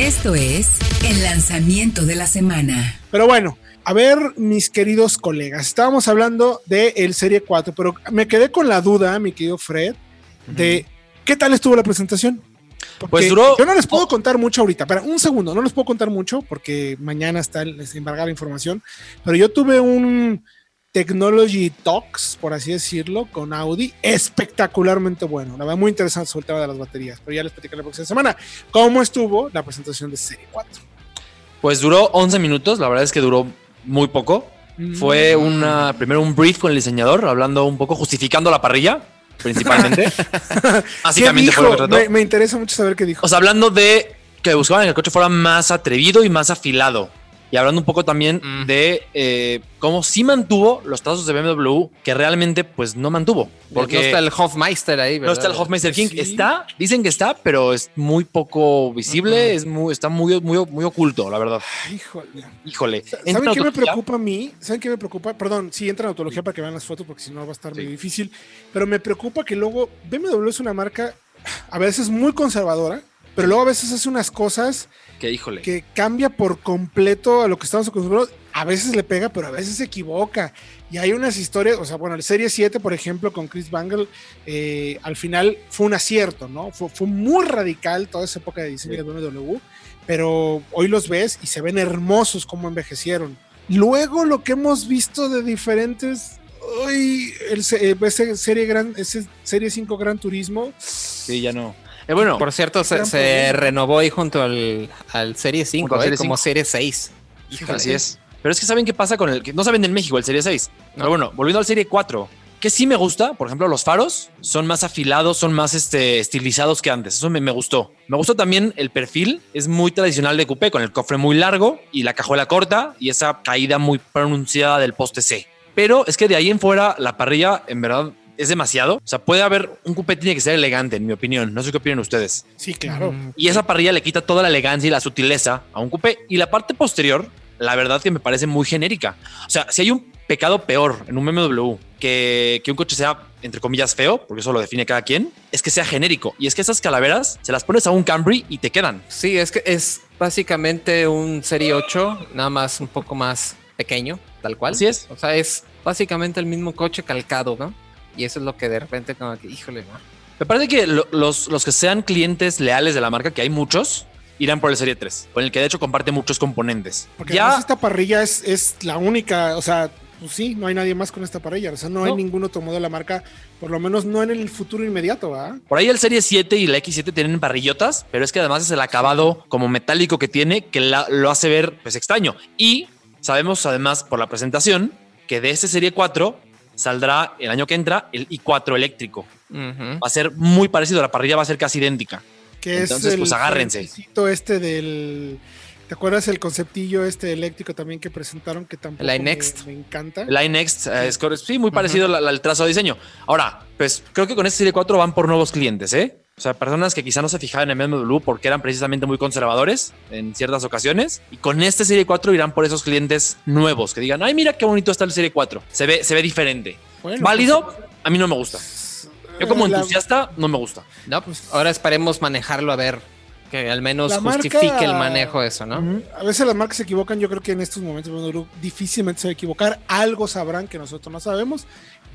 Esto es el lanzamiento de la semana. Pero bueno, a ver, mis queridos colegas, estábamos hablando de el Serie 4, pero me quedé con la duda, mi querido Fred, de qué tal estuvo la presentación. Porque Pues duró- Yo no les puedo contar mucho ahorita, pero un segundo, no les puedo contar mucho porque mañana está embargada la información, pero yo tuve un Technology Talks, por así decirlo, con Audi, espectacularmente bueno. La verdad, muy interesante sobre el tema de las baterías, pero ya les platicaré la próxima semana. ¿Cómo estuvo la presentación de Serie 4? Pues duró 11 minutos, la verdad es que duró muy poco. Fue Mm. una, primero un brief con el diseñador, hablando un poco, justificando la parrilla, principalmente. ¿Qué Básicamente fue dijo? lo que trató. Me, me interesa mucho saber qué dijo. O sea, hablando de que buscaban que el coche fuera más atrevido y más afilado. Y hablando un poco también Mm. de eh, cómo sí mantuvo los trazos de BMW que realmente pues no mantuvo. Porque no está el Hofmeister ahí, no ¿verdad? está el Hofmeister King. Sí. Está, dicen que está, pero es muy poco visible, es muy, está muy, muy, muy oculto, la verdad. Híjole. Híjole. ¿Saben qué me preocupa a mí? ¿Saben qué me preocupa? Perdón, sí, entra en autología para que vean las fotos porque si no va a estar muy difícil. Pero me preocupa que luego BMW es una marca a veces muy conservadora, pero luego a veces hace unas cosas Que híjole. que cambia por completo a lo que estamos acostumbrados. A veces le pega, pero a veces se equivoca. Y hay unas historias, o sea, bueno, el Serie 7, por ejemplo, con Chris Bangle, eh, al final fue un acierto, ¿no? Fue, fue muy radical toda esa época de diseño de BMW, pero hoy los ves y se ven hermosos como envejecieron. Luego lo que hemos visto de diferentes... Hoy el eh, ese serie gran ese serie 5 Gran Turismo Sí, ya no. Eh, bueno, Por cierto, se, renovó ahí junto al, al Serie 5, Junto al ¿eh? Serie como 5. Serie 6. Híjole. Así es. Pero es que saben qué pasa con el que no saben en México, el Serie 6. Pero bueno, volviendo al Serie 4, que sí me gusta, por ejemplo, los faros son más afilados, son más este, estilizados que antes. Eso me, me gustó. Me gustó también el perfil, es muy tradicional de coupé, con el cofre muy largo y la cajuela corta y esa caída muy pronunciada del poste C. Pero es que de ahí en fuera la parrilla, en verdad, es demasiado. O sea, puede haber un coupé tiene que ser elegante, en mi opinión. No sé qué opinan ustedes. Sí, claro. Mm, Y esa parrilla le quita toda la elegancia y la sutileza a un coupé. Y la parte posterior, la verdad que me parece muy genérica. O sea, si hay un pecado peor en un BMW que, que un coche sea, entre comillas, feo, porque eso lo define cada quien, es que sea genérico. Y es que esas calaveras se las pones a un Camry y te quedan. Sí, es que es básicamente un Serie 8, nada más un poco más pequeño, tal cual. Así es. O sea, es básicamente el mismo coche calcado, ¿no? Y eso es lo que de repente como que, híjole, ¿no? Me parece que lo- los, los que sean clientes leales de la marca, que hay muchos, irán por el Serie 3, con el que de hecho comparte muchos componentes. Porque ya además esta parrilla es, es la única, o sea, pues sí, no hay nadie más con esta parrilla, o sea, no, hay ningún otro modelo de la marca, por lo menos no en el futuro inmediato. Por ahí el Serie 7 y la X7 tienen parrillotas, pero es que además es el acabado como metálico que tiene que la- lo hace ver pues extraño. Y sabemos además por la presentación que de este Serie 4 saldrá el año que entra el i4 eléctrico. Va a ser muy parecido, la parrilla va a ser casi idéntica. Que Entonces, es el pues, agárrense. este del... ¿Te acuerdas el conceptillo este eléctrico también que presentaron que tampoco El me, iNext. me encanta? El iNext eh, es corre- sí, muy parecido al- al trazo de diseño. Ahora, pues creo que con este Serie 4 van por nuevos clientes, ¿eh? O sea, personas que quizá no se fijaban en BMW porque eran precisamente muy conservadores en ciertas ocasiones. Y con este Serie 4 irán por esos clientes nuevos que digan, ay, mira qué bonito está el Serie 4. Se ve, se ve diferente. Bueno, Válido, a mí no me gusta. pues, Yo como la- entusiasta no me gusta. No, pues ahora esperemos manejarlo a ver que al menos La marca- justifique el manejo de eso, ¿no? A veces las marcas se equivocan, yo creo que en estos momentos difícilmente se va a equivocar, algo sabrán que nosotros no sabemos,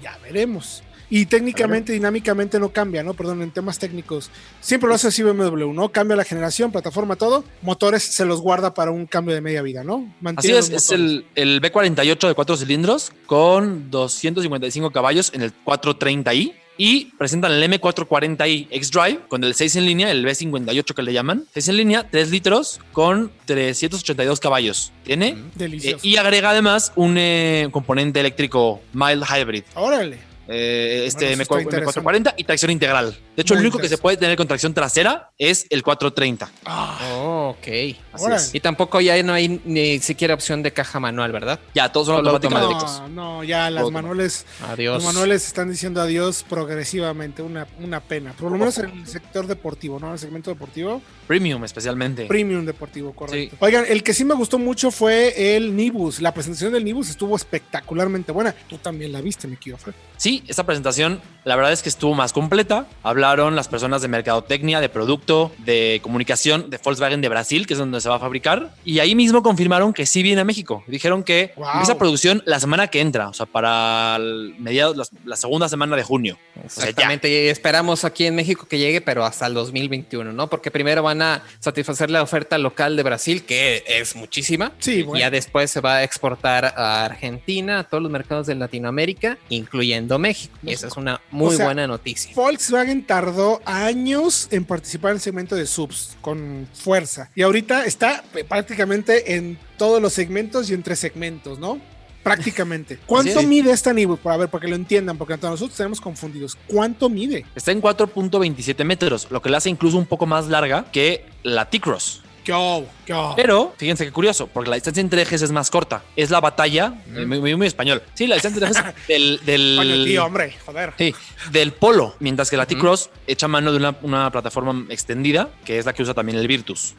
ya veremos. Y técnicamente, dinámicamente no cambia, ¿no? Perdón, en temas técnicos. Siempre lo hace así BMW, ¿no? Cambia la generación, plataforma, todo. Motores se los guarda para un cambio de media vida, ¿no? Así Mantiene es, los es motores. el, el B48 de cuatro cilindros con 255 caballos en el 430i y presentan el M440i X-Drive con el 6 en línea, el B58 que le llaman. 6 en línea, 3 litros con 382 caballos. Tiene eh, Delicioso. y agrega además un eh, componente eléctrico mild hybrid. Órale. Eh, este Bueno, eso está M4, M440 y tracción integral. De hecho, Muy el único que se puede tener con tracción trasera es el 430. Oh, ok. Así es. Y tampoco ya no hay ni siquiera opción de caja manual, ¿verdad? Ya, todos son automáticos. No, no, ya las Todo manuales, Adiós. los manuales están diciendo adiós progresivamente, una, una pena. Por lo menos en el sector deportivo, ¿no? En el segmento deportivo. Premium especialmente. Premium deportivo, correcto. Oigan, el que sí me gustó mucho fue el Nibus. La presentación del Nibus estuvo espectacularmente buena. Tú también la viste, mi querido Fred. Sí, esta presentación, la verdad es que estuvo más completa. Hablaron las personas de mercadotecnia, de producto, de comunicación de Volkswagen de Brasil, que es donde se va a fabricar. Y ahí mismo confirmaron que sí viene a México. Dijeron que Wow. empieza producción la semana que entra, o sea, para el mediados, la, la segunda semana de junio. Exactamente, y esperamos aquí en México que llegue, pero hasta el 2021, ¿no? Porque primero van a satisfacer la oferta local de Brasil, que es muchísima. Sí, Y bueno. ya después se va a exportar a Argentina, a todos los mercados de Latinoamérica, incluyendo México. Y esa es una muy O sea, buena noticia. Volkswagen tardó años en participar en el segmento de subs con fuerza. Y ahorita está eh, prácticamente en todos los segmentos y entre segmentos, ¿no? Prácticamente. ¿Cuánto mide esta Nibu? A ver, para que lo entiendan, porque nosotros tenemos confundidos. ¿Cuánto mide? Está en 4.27 metros, lo que la hace incluso un poco más larga que la T-Cross. Pero fíjense qué curioso, porque la distancia entre ejes es más corta. Es la batalla, muy, muy- muy español. Sí, la distancia entre ejes del, del, tío, hombre, joder. sí, del polo, mientras que la T-Cross echa mano de una, una plataforma extendida, que es la que usa también el Virtus.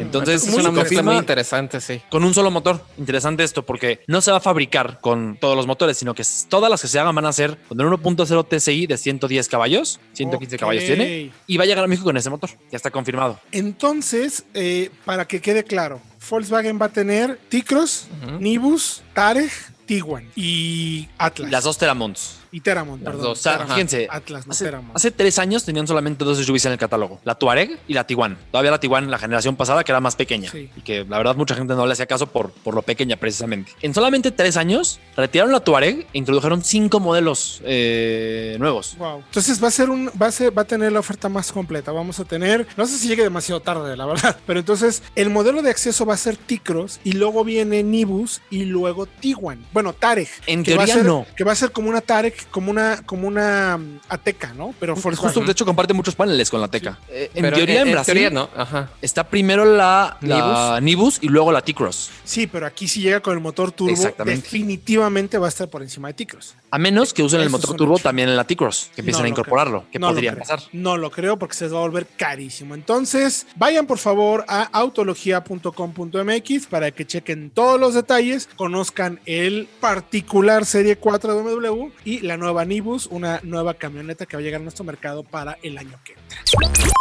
Entonces, es una mezcla muy interesante, sí. con un solo motor. Interesante esto, porque no se va a fabricar con todos los motores, sino que todas las que se hagan van a ser con el 1.0 TSI de 110 caballos, 115 Ok. caballos tiene, y va a llegar a México con ese motor. Ya está confirmado. Entonces, eh, para que quede claro, Volkswagen va a tener T-Cross. Nibus, Tarek, Tiguan y Atlas. Las dos Teramons. Y Teramont, Las perdón. dos. Teramont. fíjense, Atlas, no hace, Teramont. hace tres años tenían solamente dos SUVs en el catálogo, la Tuareg y la Tiguan. Todavía la Tiguan, la generación pasada, que era más pequeña Sí. y que la verdad mucha gente no le hacía caso por, por lo pequeña precisamente. En solamente tres años retiraron la Tuareg e introdujeron cinco modelos eh, nuevos. Wow. Entonces va a ser un, va a ser, va a tener la oferta más completa. Vamos a tener, no sé si llegue demasiado tarde, la verdad, pero entonces el modelo de acceso va a ser T-Cross y luego viene Nibus y luego Tiguan. Bueno, Tarek. En teoría ser- no. Que va a ser como una Tarek, como una, como una mm, Ateca, ¿no? Pero Justo, Volkswagen. de hecho, comparte muchos paneles con la Teca. Eh, en Pero teoría, en, Brasil, teoría no, ajá. está primero la, la Nibus y luego la T-Cross. Sí, pero aquí si llega con el motor turbo, definitivamente va a estar por encima de T-Cross. A menos que usen el Eso motor turbo hecho. también en la T-Cross, que empiecen No a lo incorporarlo, creo. que No podría pasar. No lo creo porque se les va a volver carísimo. Entonces, vayan por favor a autología.com.mx para que chequen todos los detalles, conozcan el particular Serie 4 de BMW y la nueva Nibus, una nueva camioneta que va a llegar a nuestro mercado para el año que entra.